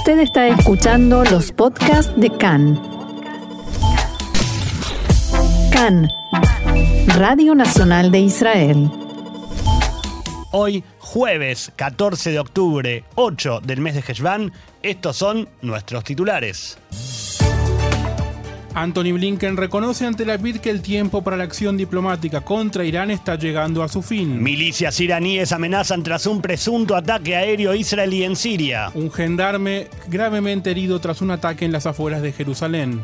Usted está escuchando los podcasts de CAN. CAN, Radio Nacional de Israel. Hoy, jueves 14 de octubre, 8 del mes de Heshvan, estos son nuestros titulares. Anthony Blinken reconoce ante la BID que el tiempo para la acción diplomática contra Irán está llegando a su fin. Milicias iraníes amenazan tras un presunto ataque aéreo israelí en Siria. Un gendarme gravemente herido tras un ataque en las afueras de Jerusalén.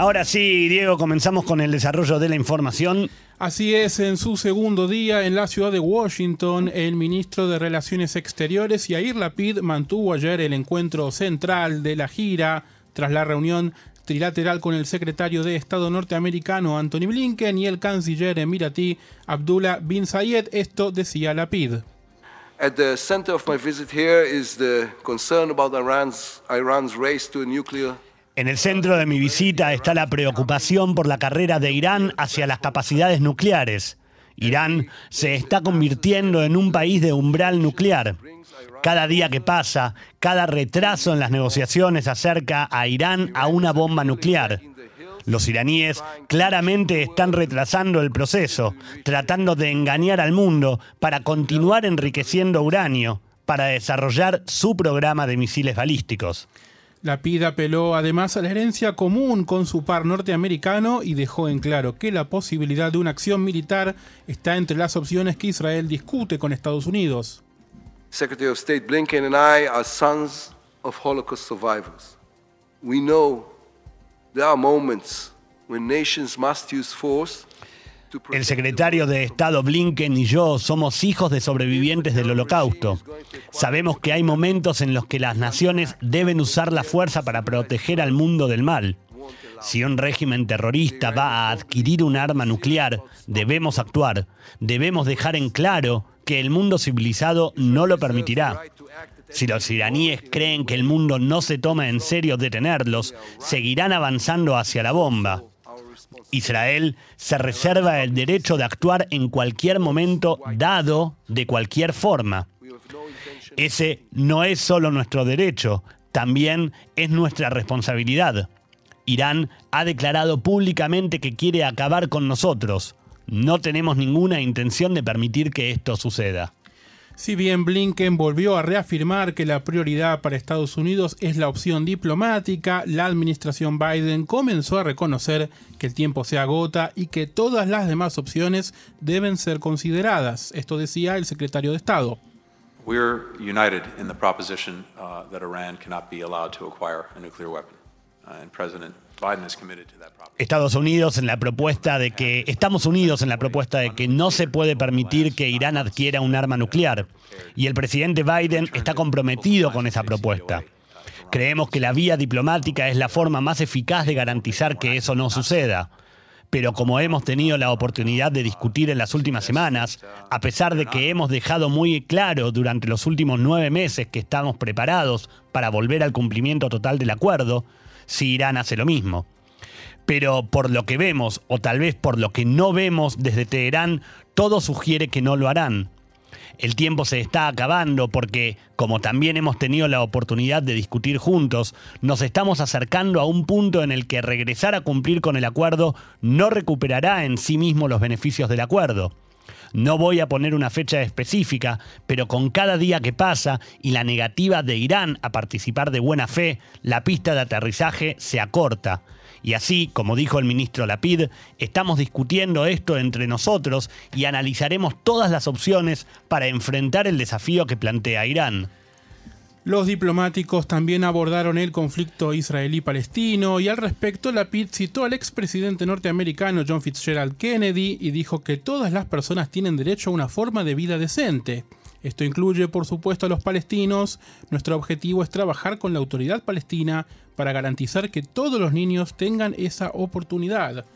Ahora sí, Diego, comenzamos con el desarrollo de la información. Así es, en su segundo día en la ciudad de Washington, el ministro de Relaciones Exteriores, Yair Lapid, mantuvo ayer el encuentro central de la gira tras la reunión trilateral con el secretario de Estado norteamericano Anthony Blinken y el canciller emiratí Abdullah bin Zayed. Esto decía Lapid. At the center of my visit here is the concern about Iran's, Iran's race to a nuclear en el centro de mi visita está la preocupación por la carrera de Irán hacia las capacidades nucleares. Irán se está convirtiendo en un país de umbral nuclear. Cada día que pasa, cada retraso en las negociaciones acerca a Irán a una bomba nuclear. Los iraníes claramente están retrasando el proceso, tratando de engañar al mundo para continuar enriqueciendo uranio, para desarrollar su programa de misiles balísticos. La PID apeló además a la herencia común con su par norteamericano y dejó en claro que la posibilidad de una acción militar está entre las opciones que Israel discute con Estados Unidos. Secretary of State Blinken and I are sons of Holocaust survivors. We know there are moments when nations must use force el secretario de Estado Blinken y yo somos hijos de sobrevivientes del holocausto. Sabemos que hay momentos en los que las naciones deben usar la fuerza para proteger al mundo del mal. Si un régimen terrorista va a adquirir un arma nuclear, debemos actuar. Debemos dejar en claro que el mundo civilizado no lo permitirá. Si los iraníes creen que el mundo no se toma en serio detenerlos, seguirán avanzando hacia la bomba. Israel se reserva el derecho de actuar en cualquier momento dado de cualquier forma. Ese no es solo nuestro derecho, también es nuestra responsabilidad. Irán ha declarado públicamente que quiere acabar con nosotros. No tenemos ninguna intención de permitir que esto suceda. Si bien Blinken volvió a reafirmar que la prioridad para Estados Unidos es la opción diplomática, la administración Biden comenzó a reconocer que el tiempo se agota y que todas las demás opciones deben ser consideradas. Esto decía el secretario de Estado. We're united in the proposition uh, that Iran cannot be allowed to acquire a nuclear weapon. Uh, and President Estados Unidos en la propuesta de que estamos unidos en la propuesta de que no se puede permitir que Irán adquiera un arma nuclear y el presidente Biden está comprometido con esa propuesta. Creemos que la vía diplomática es la forma más eficaz de garantizar que eso no suceda. Pero como hemos tenido la oportunidad de discutir en las últimas semanas, a pesar de que hemos dejado muy claro durante los últimos nueve meses que estamos preparados para volver al cumplimiento total del acuerdo, si Irán hace lo mismo. Pero por lo que vemos, o tal vez por lo que no vemos desde Teherán, todo sugiere que no lo harán. El tiempo se está acabando porque, como también hemos tenido la oportunidad de discutir juntos, nos estamos acercando a un punto en el que regresar a cumplir con el acuerdo no recuperará en sí mismo los beneficios del acuerdo. No voy a poner una fecha específica, pero con cada día que pasa y la negativa de Irán a participar de buena fe, la pista de aterrizaje se acorta. Y así, como dijo el ministro Lapid, estamos discutiendo esto entre nosotros y analizaremos todas las opciones para enfrentar el desafío que plantea Irán. Los diplomáticos también abordaron el conflicto israelí-palestino y al respecto la PID citó al expresidente norteamericano John Fitzgerald Kennedy y dijo que todas las personas tienen derecho a una forma de vida decente. Esto incluye, por supuesto, a los palestinos. Nuestro objetivo es trabajar con la autoridad palestina para garantizar que todos los niños tengan esa oportunidad.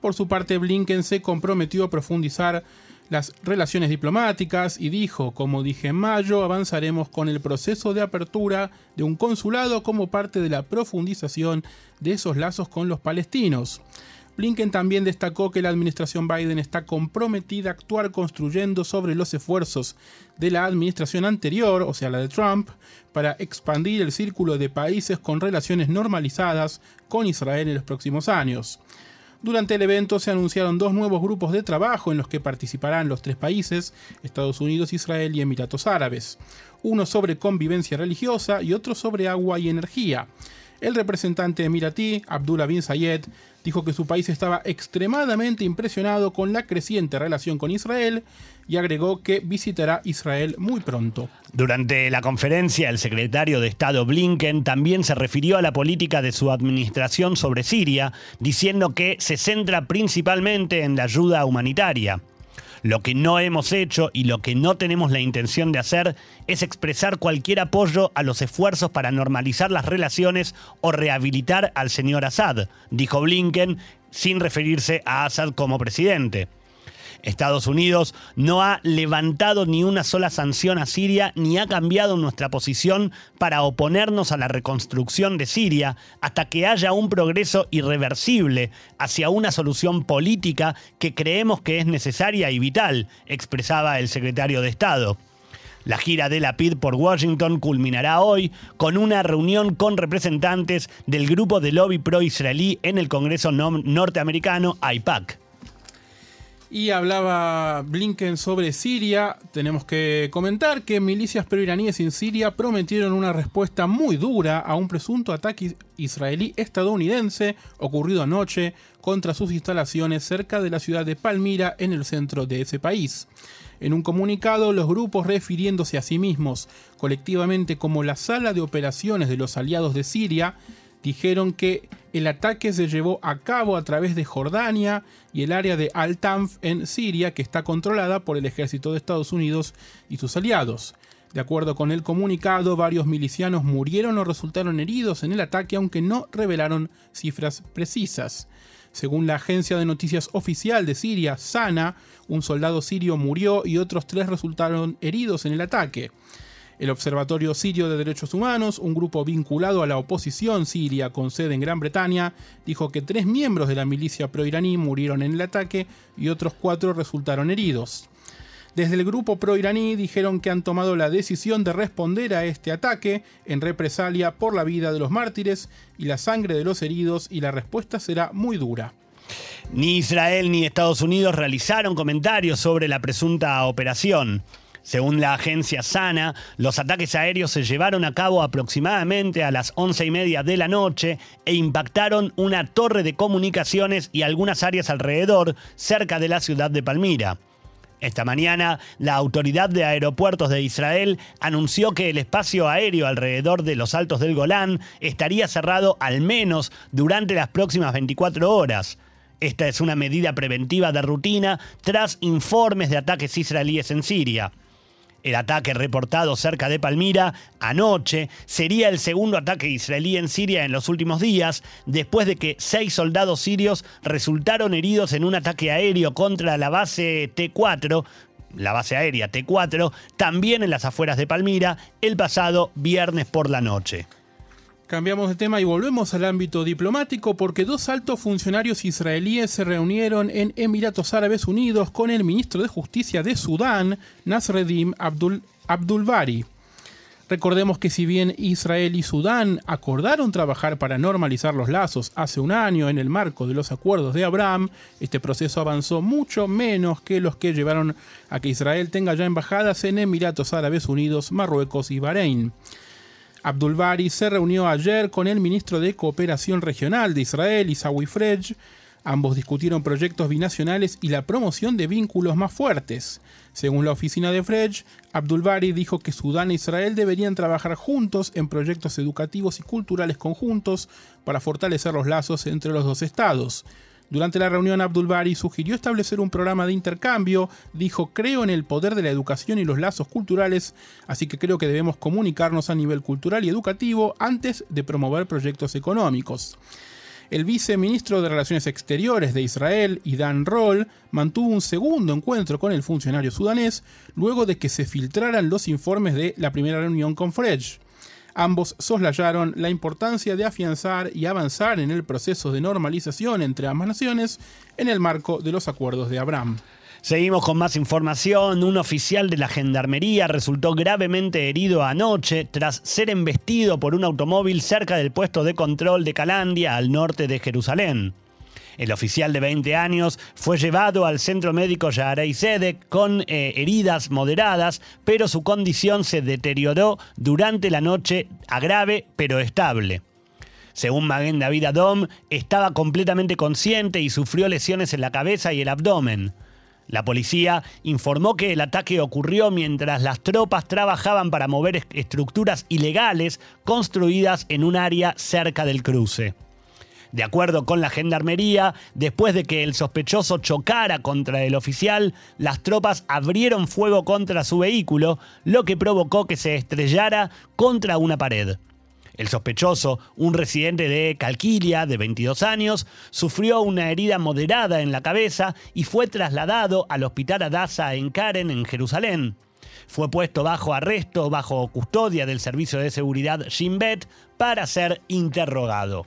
Por su parte, Blinken se comprometió a profundizar las relaciones diplomáticas y dijo, como dije en mayo, avanzaremos con el proceso de apertura de un consulado como parte de la profundización de esos lazos con los palestinos. Blinken también destacó que la administración Biden está comprometida a actuar construyendo sobre los esfuerzos de la administración anterior, o sea, la de Trump, para expandir el círculo de países con relaciones normalizadas con Israel en los próximos años. Durante el evento se anunciaron dos nuevos grupos de trabajo en los que participarán los tres países, Estados Unidos, Israel y Emiratos Árabes. Uno sobre convivencia religiosa y otro sobre agua y energía. El representante emiratí, Abdullah bin Zayed, dijo que su país estaba extremadamente impresionado con la creciente relación con Israel y agregó que visitará Israel muy pronto. Durante la conferencia, el secretario de Estado Blinken también se refirió a la política de su administración sobre Siria, diciendo que se centra principalmente en la ayuda humanitaria. Lo que no hemos hecho y lo que no tenemos la intención de hacer es expresar cualquier apoyo a los esfuerzos para normalizar las relaciones o rehabilitar al señor Assad, dijo Blinken, sin referirse a Assad como presidente. Estados Unidos no ha levantado ni una sola sanción a Siria ni ha cambiado nuestra posición para oponernos a la reconstrucción de Siria hasta que haya un progreso irreversible hacia una solución política que creemos que es necesaria y vital, expresaba el secretario de Estado. La gira de la PID por Washington culminará hoy con una reunión con representantes del grupo de lobby pro-israelí en el Congreso norteamericano, AIPAC. Y hablaba Blinken sobre Siria. Tenemos que comentar que milicias pro-iraníes en Siria prometieron una respuesta muy dura a un presunto ataque israelí estadounidense ocurrido anoche contra sus instalaciones cerca de la ciudad de Palmira en el centro de ese país. En un comunicado, los grupos refiriéndose a sí mismos colectivamente como la sala de operaciones de los aliados de Siria, dijeron que el ataque se llevó a cabo a través de Jordania y el área de Al-Tanf en Siria, que está controlada por el ejército de Estados Unidos y sus aliados. De acuerdo con el comunicado, varios milicianos murieron o resultaron heridos en el ataque, aunque no revelaron cifras precisas. Según la agencia de noticias oficial de Siria, SANA, un soldado sirio murió y otros tres resultaron heridos en el ataque. El Observatorio Sirio de Derechos Humanos, un grupo vinculado a la oposición siria con sede en Gran Bretaña, dijo que tres miembros de la milicia pro-iraní murieron en el ataque y otros cuatro resultaron heridos. Desde el grupo pro-iraní dijeron que han tomado la decisión de responder a este ataque en represalia por la vida de los mártires y la sangre de los heridos y la respuesta será muy dura. Ni Israel ni Estados Unidos realizaron comentarios sobre la presunta operación. Según la agencia Sana, los ataques aéreos se llevaron a cabo aproximadamente a las once y media de la noche e impactaron una torre de comunicaciones y algunas áreas alrededor, cerca de la ciudad de Palmira. Esta mañana, la Autoridad de Aeropuertos de Israel anunció que el espacio aéreo alrededor de los Altos del Golán estaría cerrado al menos durante las próximas 24 horas. Esta es una medida preventiva de rutina tras informes de ataques israelíes en Siria. El ataque reportado cerca de Palmira anoche sería el segundo ataque israelí en Siria en los últimos días, después de que seis soldados sirios resultaron heridos en un ataque aéreo contra la base T4, la base aérea T4, también en las afueras de Palmira, el pasado viernes por la noche. Cambiamos de tema y volvemos al ámbito diplomático porque dos altos funcionarios israelíes se reunieron en Emiratos Árabes Unidos con el ministro de Justicia de Sudán, Nasreddin Abdul, Abdulbari. Recordemos que si bien Israel y Sudán acordaron trabajar para normalizar los lazos hace un año en el marco de los acuerdos de Abraham, este proceso avanzó mucho menos que los que llevaron a que Israel tenga ya embajadas en Emiratos Árabes Unidos, Marruecos y Bahrein. Abdul Bari se reunió ayer con el ministro de Cooperación Regional de Israel, Isawi Frej. Ambos discutieron proyectos binacionales y la promoción de vínculos más fuertes. Según la oficina de Frej, Abdul Bari dijo que Sudán e Israel deberían trabajar juntos en proyectos educativos y culturales conjuntos para fortalecer los lazos entre los dos estados. Durante la reunión, Abdul Bari sugirió establecer un programa de intercambio. Dijo: Creo en el poder de la educación y los lazos culturales, así que creo que debemos comunicarnos a nivel cultural y educativo antes de promover proyectos económicos. El viceministro de Relaciones Exteriores de Israel, Idan Roll, mantuvo un segundo encuentro con el funcionario sudanés luego de que se filtraran los informes de la primera reunión con Fredge. Ambos soslayaron la importancia de afianzar y avanzar en el proceso de normalización entre ambas naciones en el marco de los acuerdos de Abraham. Seguimos con más información. Un oficial de la Gendarmería resultó gravemente herido anoche tras ser embestido por un automóvil cerca del puesto de control de Calandia, al norte de Jerusalén. El oficial de 20 años fue llevado al centro médico Yaharei Sedek con eh, heridas moderadas, pero su condición se deterioró durante la noche a grave pero estable. Según Maguen David Adom, estaba completamente consciente y sufrió lesiones en la cabeza y el abdomen. La policía informó que el ataque ocurrió mientras las tropas trabajaban para mover estructuras ilegales construidas en un área cerca del cruce. De acuerdo con la gendarmería, después de que el sospechoso chocara contra el oficial, las tropas abrieron fuego contra su vehículo, lo que provocó que se estrellara contra una pared. El sospechoso, un residente de Calquilia de 22 años, sufrió una herida moderada en la cabeza y fue trasladado al hospital Adasa en Karen, en Jerusalén. Fue puesto bajo arresto, bajo custodia del Servicio de Seguridad Shin Bet, para ser interrogado.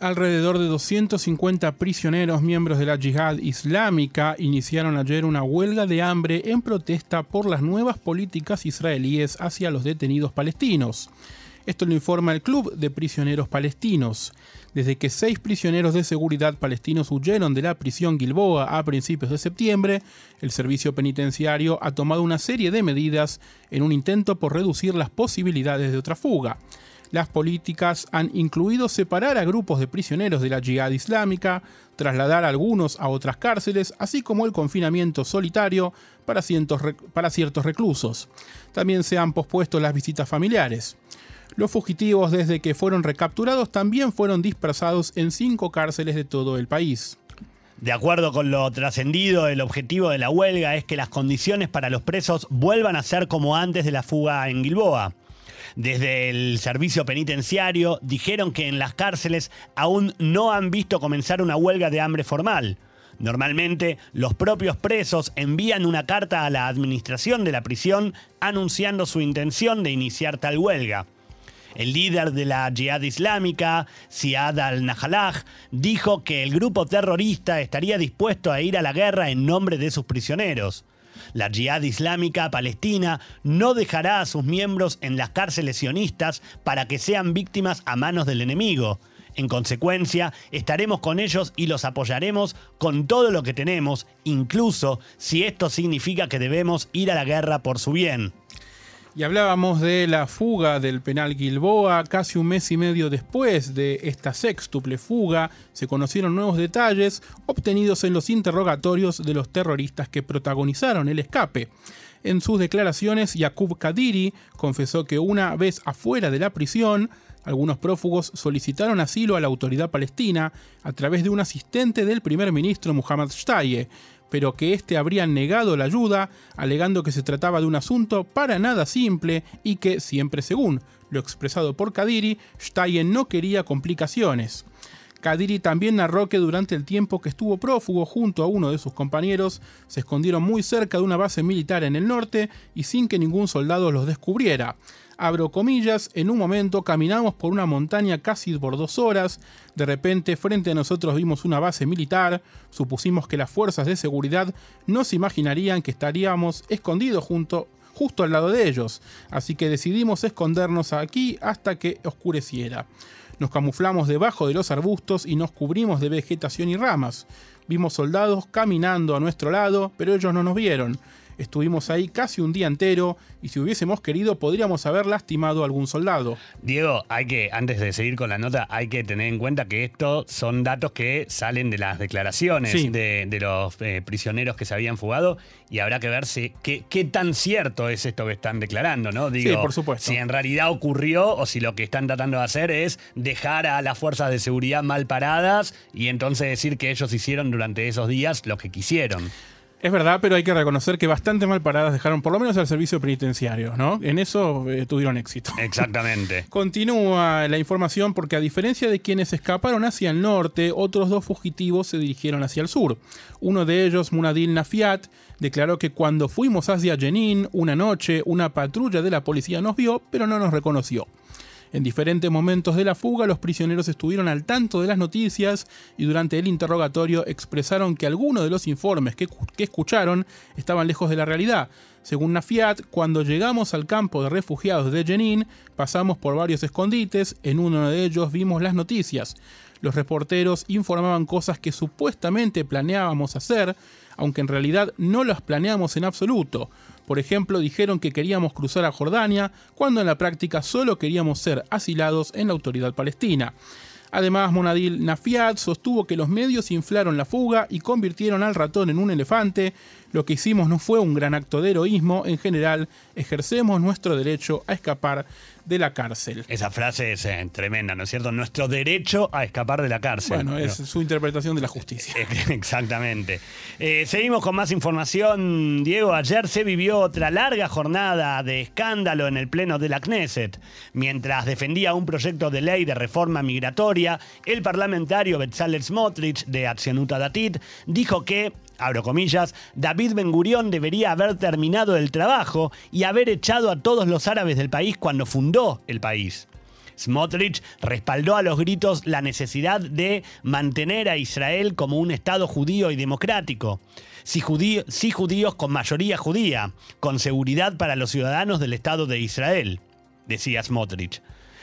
Alrededor de 250 prisioneros miembros de la yihad islámica iniciaron ayer una huelga de hambre en protesta por las nuevas políticas israelíes hacia los detenidos palestinos. Esto lo informa el Club de Prisioneros Palestinos. Desde que seis prisioneros de seguridad palestinos huyeron de la prisión Gilboa a principios de septiembre, el servicio penitenciario ha tomado una serie de medidas en un intento por reducir las posibilidades de otra fuga. Las políticas han incluido separar a grupos de prisioneros de la yihad islámica, trasladar a algunos a otras cárceles, así como el confinamiento solitario para, para ciertos reclusos. También se han pospuesto las visitas familiares. Los fugitivos desde que fueron recapturados también fueron dispersados en cinco cárceles de todo el país. De acuerdo con lo trascendido, el objetivo de la huelga es que las condiciones para los presos vuelvan a ser como antes de la fuga en Gilboa. Desde el servicio penitenciario dijeron que en las cárceles aún no han visto comenzar una huelga de hambre formal. Normalmente, los propios presos envían una carta a la administración de la prisión anunciando su intención de iniciar tal huelga. El líder de la Jihad Islámica, Siad al-Najalaj, dijo que el grupo terrorista estaría dispuesto a ir a la guerra en nombre de sus prisioneros. La Jihad Islámica Palestina no dejará a sus miembros en las cárceles sionistas para que sean víctimas a manos del enemigo. En consecuencia, estaremos con ellos y los apoyaremos con todo lo que tenemos, incluso si esto significa que debemos ir a la guerra por su bien. Y hablábamos de la fuga del penal Gilboa. Casi un mes y medio después de esta sextuple fuga, se conocieron nuevos detalles obtenidos en los interrogatorios de los terroristas que protagonizaron el escape. En sus declaraciones, Yaqub Kadiri confesó que una vez afuera de la prisión, algunos prófugos solicitaron asilo a la autoridad palestina a través de un asistente del primer ministro Muhammad Shtaye, pero que éste habría negado la ayuda, alegando que se trataba de un asunto para nada simple y que, siempre según lo expresado por Kadiri, Stein no quería complicaciones. Kadiri también narró que durante el tiempo que estuvo prófugo junto a uno de sus compañeros, se escondieron muy cerca de una base militar en el norte y sin que ningún soldado los descubriera abro comillas, en un momento caminamos por una montaña casi por dos horas, de repente frente a nosotros vimos una base militar, supusimos que las fuerzas de seguridad no se imaginarían que estaríamos escondidos junto, justo al lado de ellos, así que decidimos escondernos aquí hasta que oscureciera. Nos camuflamos debajo de los arbustos y nos cubrimos de vegetación y ramas. Vimos soldados caminando a nuestro lado, pero ellos no nos vieron. Estuvimos ahí casi un día entero y si hubiésemos querido podríamos haber lastimado a algún soldado. Diego, hay que, antes de seguir con la nota, hay que tener en cuenta que estos son datos que salen de las declaraciones de, los eh, prisioneros que se habían fugado y habrá que ver si, qué, qué, tan cierto es esto que están declarando, ¿no? Digo, sí, por supuesto. Si en realidad ocurrió o si lo que están tratando de hacer es dejar a las fuerzas de seguridad mal paradas y entonces decir que ellos hicieron durante esos días lo que quisieron. Es verdad, pero hay que reconocer que bastante mal paradas dejaron por lo menos al servicio penitenciario, ¿no? En eso eh, tuvieron éxito. Exactamente. Continúa la información porque a diferencia de quienes escaparon hacia el norte, otros dos fugitivos se dirigieron hacia el sur. Uno de ellos, Munadil Nafiat, declaró que cuando fuimos hacia Jenin una noche, una patrulla de la policía nos vio, pero no nos reconoció. En diferentes momentos de la fuga, los prisioneros estuvieron al tanto de las noticias y durante el interrogatorio expresaron que algunos de los informes que, escucharon estaban lejos de la realidad. Según Nafiat, cuando llegamos al campo de refugiados de Jenin, pasamos por varios escondites, en uno de ellos vimos las noticias. Los reporteros informaban cosas que supuestamente planeábamos hacer, aunque en realidad no las planeamos en absoluto. Por ejemplo, dijeron que queríamos cruzar a Jordania, cuando en la práctica solo queríamos ser asilados en la autoridad palestina. Además, Monadil Nafiat sostuvo que los medios inflaron la fuga y convirtieron al ratón en un elefante. Lo que hicimos no fue un gran acto de heroísmo, en general ejercemos nuestro derecho a escapar de la cárcel. Esa frase es eh, tremenda, ¿no es cierto? Nuestro derecho a escapar de la cárcel. Bueno, es su interpretación de la justicia. Exactamente. Eh, seguimos con más información, Diego. Ayer se vivió otra larga jornada de escándalo en el Pleno de la Knesset. Mientras defendía un proyecto de ley de reforma migratoria, el parlamentario Betzalel Smotrich de Accionuta Datit dijo que abro comillas, David Ben Gurión debería haber terminado el trabajo y haber echado a todos los árabes del país cuando fundó el país. Smotrich respaldó a los gritos la necesidad de mantener a Israel como un Estado judío y democrático. Sí, judíos con mayoría judía, con seguridad para los ciudadanos del Estado de Israel, decía Smotrich.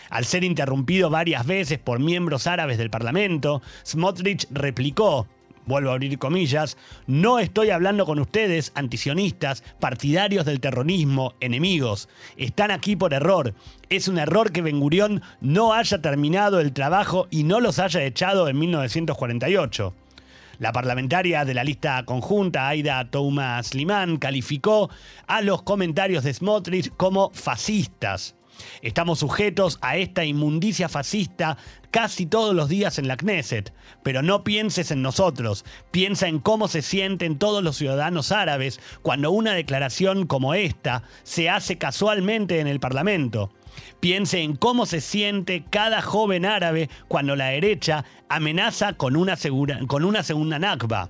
Al ser interrumpido varias veces por miembros árabes del Parlamento, Smotrich replicó, vuelvo a abrir comillas, no estoy hablando con ustedes, antisionistas, partidarios del terrorismo, enemigos. Están aquí por error. Es un error que Ben Gurión no haya terminado el trabajo y no los haya echado en 1948. La parlamentaria de la lista conjunta, Aida Thomas Limán, calificó a los comentarios de Smotrich como fascistas. Estamos sujetos a esta inmundicia fascista casi todos los días en la Knesset, pero no pienses en nosotros, piensa en cómo se sienten todos los ciudadanos árabes cuando una declaración como esta se hace casualmente en el Parlamento. Piense en cómo se siente cada joven árabe cuando la derecha amenaza con una, con una segunda Nakba.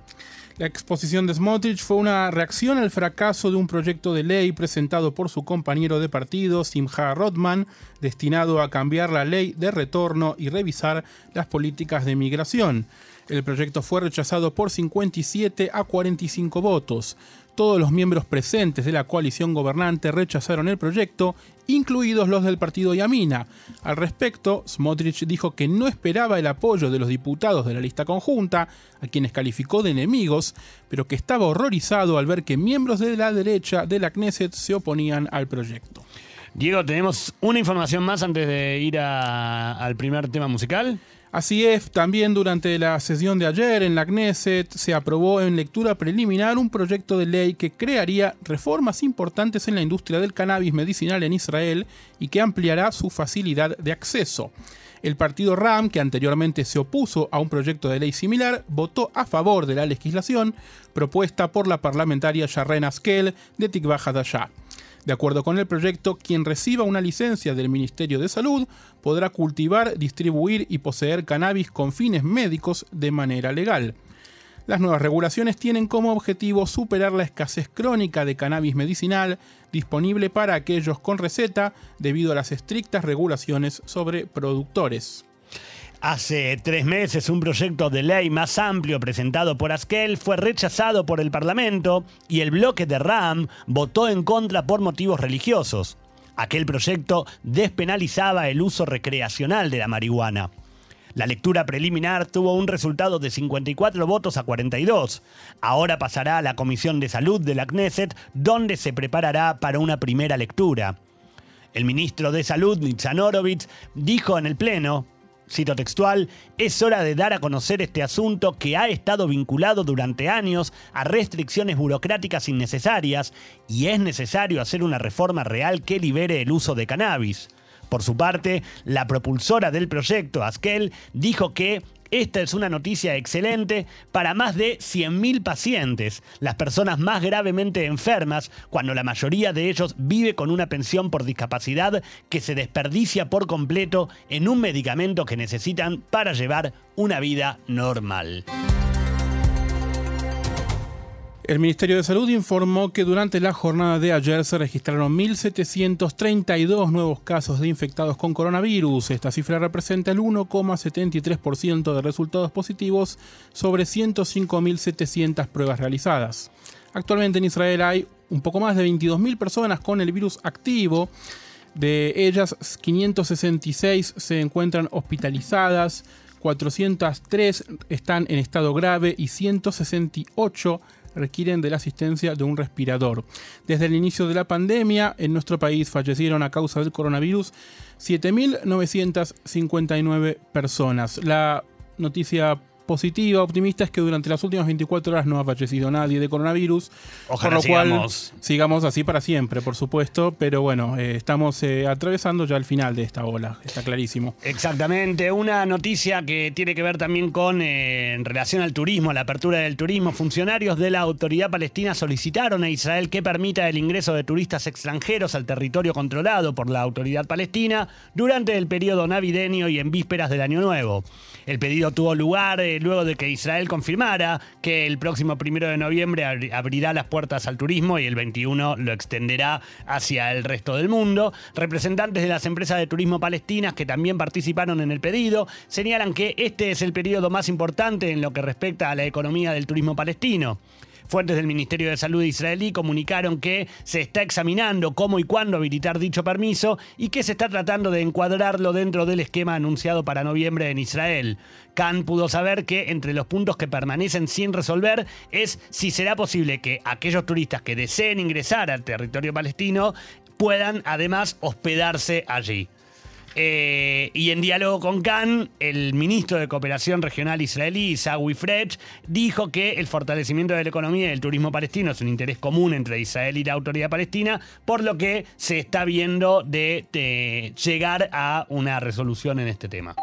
La exposición de Smotrich fue una reacción al fracaso de un proyecto de ley presentado por su compañero de partido, Simha Rodman, destinado a cambiar la ley de retorno y revisar las políticas de migración. El proyecto fue rechazado por 57 a 45 votos. Todos los miembros presentes de la coalición gobernante rechazaron el proyecto, incluidos los del partido Yamina. Al respecto, Smotrich dijo que no esperaba el apoyo de los diputados de la lista conjunta, a quienes calificó de enemigos, pero que estaba horrorizado al ver que miembros de la derecha de la Knesset se oponían al proyecto. Diego, tenemos una información más antes de ir al primer tema musical. Así es, también durante la sesión de ayer en la Knesset se aprobó en lectura preliminar un proyecto de ley que crearía reformas importantes en la industria del cannabis medicinal en Israel y que ampliará su facilidad de acceso. El partido RAM, que anteriormente se opuso a un proyecto de ley similar, votó a favor de la legislación propuesta por la parlamentaria Sharren Askel de Tikva Hadashah. De acuerdo con el proyecto, quien reciba una licencia del Ministerio de Salud podrá cultivar, distribuir y poseer cannabis con fines médicos de manera legal. Las nuevas regulaciones tienen como objetivo superar la escasez crónica de cannabis medicinal disponible para aquellos con receta debido a las estrictas regulaciones sobre productores. Hace tres meses un proyecto de ley más amplio presentado por Askel fue rechazado por el Parlamento y el bloque de RAM votó en contra por motivos religiosos. Aquel proyecto despenalizaba el uso recreacional de la marihuana. La lectura preliminar tuvo un resultado de 54 votos a 42. Ahora pasará a la Comisión de Salud de la Knesset, donde se preparará para una primera lectura. El ministro de Salud, Nitzan Horowitz, dijo en el Pleno, cito textual, es hora de dar a conocer este asunto que ha estado vinculado durante años a restricciones burocráticas innecesarias y es necesario hacer una reforma real que libere el uso de cannabis. Por su parte, la propulsora del proyecto, Askel, dijo que esta es una noticia excelente para más de 100.000 pacientes, las personas más gravemente enfermas, cuando la mayoría de ellos vive con una pensión por discapacidad que se desperdicia por completo en un medicamento que necesitan para llevar una vida normal. El Ministerio de Salud informó que durante la jornada de ayer se registraron 1.732 nuevos casos de infectados con coronavirus. Esta cifra representa el 1,73% de resultados positivos sobre 105.700 pruebas realizadas. Actualmente en Israel hay un poco más de 22.000 personas con el virus activo. De ellas, 566 se encuentran hospitalizadas, 403 están en estado grave y 168 requieren de la asistencia de un respirador. Desde el inicio de la pandemia, en nuestro país fallecieron a causa del coronavirus 7.959 personas. La noticia positiva, optimista, es que durante las últimas 24 horas no ha fallecido nadie de coronavirus. Ojalá por lo cual sigamos. sigamos así para siempre, por supuesto. Pero bueno, eh, estamos eh, atravesando ya el final de esta ola, está clarísimo. Exactamente, una noticia que tiene que ver también con, eh, en relación al turismo, la apertura del turismo. Funcionarios de la autoridad palestina solicitaron a Israel que permita el ingreso de turistas extranjeros al territorio controlado por la autoridad palestina durante el periodo navideño y en vísperas del Año Nuevo. El pedido tuvo lugar eh, luego de que Israel confirmara que el próximo primero de noviembre abri- abrirá las puertas al turismo y el 21 lo extenderá hacia el resto del mundo. Representantes de las empresas de turismo palestinas que también participaron en el pedido señalan que este es el periodo más importante en lo que respecta a la economía del turismo palestino. Fuentes del Ministerio de Salud israelí comunicaron que se está examinando cómo y cuándo habilitar dicho permiso y que se está tratando de encuadrarlo dentro del esquema anunciado para noviembre en Israel. Khan pudo saber que entre los puntos que permanecen sin resolver es si será posible que aquellos turistas que deseen ingresar al territorio palestino puedan además hospedarse allí. Eh, y en diálogo con Khan, el ministro de Cooperación Regional israelí, Isawi Frech, dijo que el fortalecimiento de la economía y el turismo palestino es un interés común entre Israel y la autoridad palestina, por lo que se está viendo de llegar a una resolución en este tema.